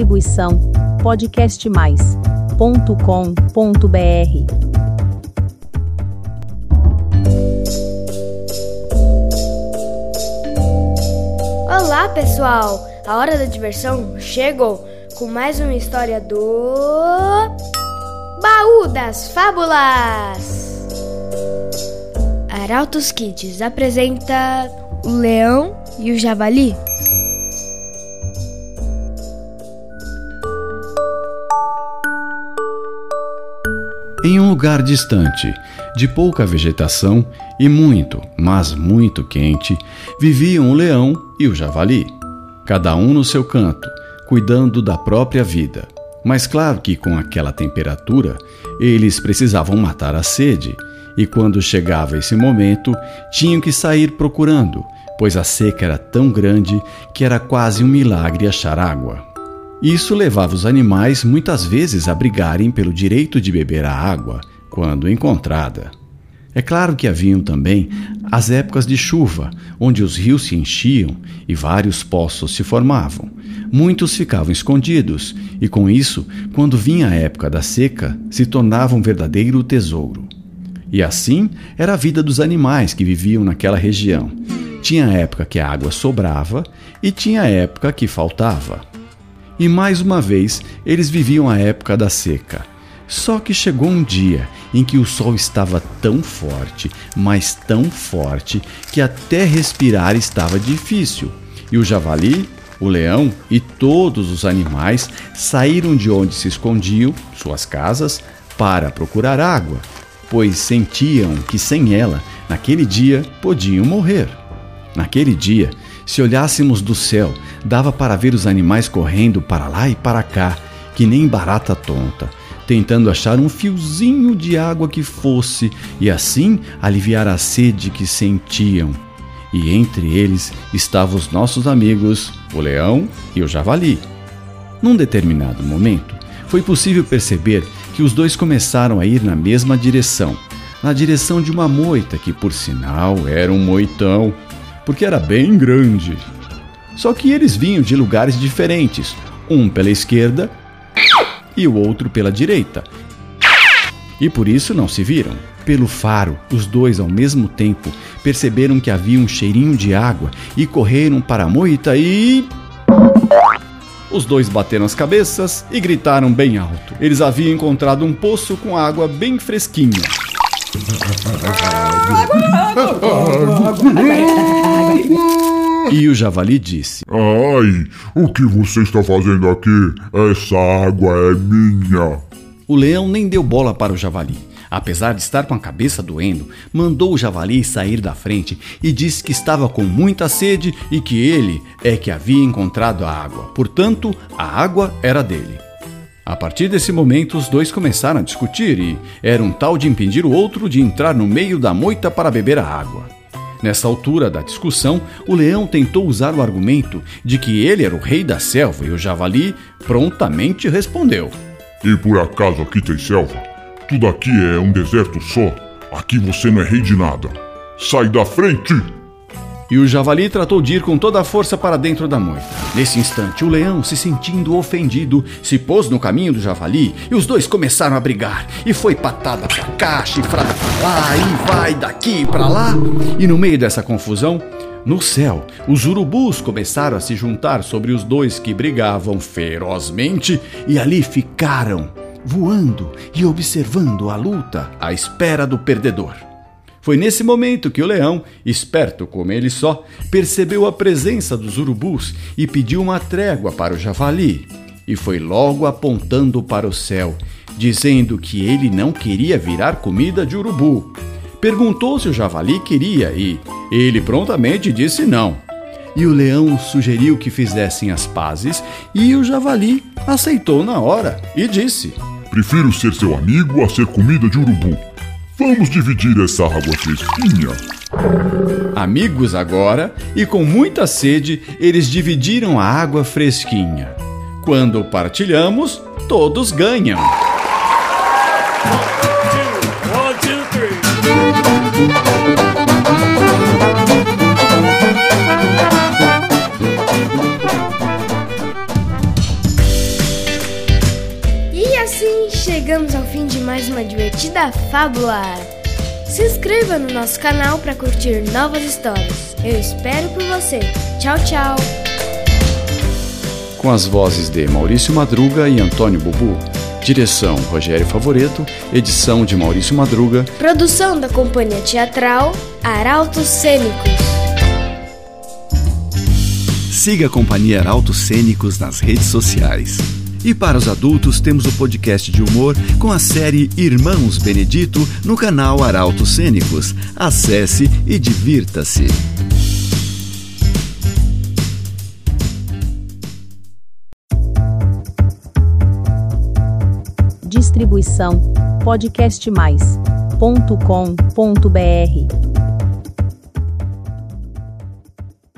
Distribuição podcastmais.com.br. Olá, pessoal! A hora da diversão chegou com mais uma história do Baú das Fábulas. Arautos Kids apresenta O Leão e o Javali. Em um lugar distante, de pouca vegetação e muito, mas muito quente, viviam o leão e o javali, cada um no seu canto, cuidando da própria vida. Mas claro que com aquela temperatura, eles precisavam matar a sede, e quando chegava esse momento, tinham que sair procurando, pois a seca era tão grande que era quase um milagre achar água. Isso levava os animais muitas vezes a brigarem pelo direito de beber a água, quando encontrada. É claro que haviam também as épocas de chuva, onde os rios se enchiam e vários poços se formavam. Muitos ficavam escondidos, e com isso, quando vinha a época da seca, se tornava um verdadeiro tesouro. E assim era a vida dos animais que viviam naquela região. Tinha época que a água sobrava e tinha época que faltava. E mais uma vez eles viviam a época da seca. Só que chegou um dia em que o sol estava tão forte, mas tão forte, que até respirar estava difícil. E o javali, o leão e todos os animais saíram de onde se escondiam, suas casas, para procurar água, pois sentiam que sem ela, naquele dia, podiam morrer. Naquele dia, se olhássemos do céu, dava para ver os animais correndo para lá e para cá, que nem barata tonta, tentando achar um fiozinho de água que fosse e assim aliviar a sede que sentiam. E entre eles estavam os nossos amigos, o leão e o javali. Num determinado momento, foi possível perceber que os dois começaram a ir na mesma direção, na direção de uma moita que, por sinal, era um moitão porque era bem grande. Só que eles vinham de lugares diferentes, um pela esquerda e o outro pela direita. E por isso não se viram. Pelo faro, os dois ao mesmo tempo perceberam que havia um cheirinho de água e correram para a moita e. Os dois bateram as cabeças e gritaram bem alto. Eles haviam encontrado um poço com água bem fresquinha. E o javali disse: Ai, o que você está fazendo aqui? Essa água é minha. O leão nem deu bola para o javali. Apesar de estar com a cabeça doendo, mandou o javali sair da frente e disse que estava com muita sede e que ele é que havia encontrado a água. Portanto, a água era dele. A partir desse momento, os dois começaram a discutir e era um tal de impedir o outro de entrar no meio da moita para beber a água. Nessa altura da discussão, o leão tentou usar o argumento de que ele era o rei da selva e o javali prontamente respondeu: E por acaso aqui tem selva? Tudo aqui é um deserto só. Aqui você não é rei de nada. Sai da frente! E o javali tratou de ir com toda a força para dentro da moita. Nesse instante, o leão, se sentindo ofendido, se pôs no caminho do javali e os dois começaram a brigar. E foi patada pra cá, chifrada pra lá, e vai daqui pra lá. E no meio dessa confusão, no céu, os urubus começaram a se juntar sobre os dois que brigavam ferozmente e ali ficaram, voando e observando a luta à espera do perdedor. Foi nesse momento que o leão, esperto como ele só, percebeu a presença dos urubus e pediu uma trégua para o javali. E foi logo apontando para o céu, dizendo que ele não queria virar comida de urubu. Perguntou se o javali queria e ele prontamente disse não. E o leão sugeriu que fizessem as pazes e o javali aceitou na hora e disse: Prefiro ser seu amigo a ser comida de urubu. Vamos dividir essa água fresquinha. Amigos agora, e com muita sede, eles dividiram a água fresquinha. Quando partilhamos, todos ganham. Uma divertida fábula. Se inscreva no nosso canal para curtir novas histórias. Eu espero por você. Tchau, tchau. Com as vozes de Maurício Madruga e Antônio Bubu. Direção Rogério Favoreto, edição de Maurício Madruga, Produção da Companhia Teatral Arautos Cênicos. Siga a Companhia Arautos Cênicos nas redes sociais. E para os adultos, temos o podcast de humor com a série Irmãos Benedito no canal Arautos Cênicos. Acesse e divirta-se. Distribuição podcastmais.com.br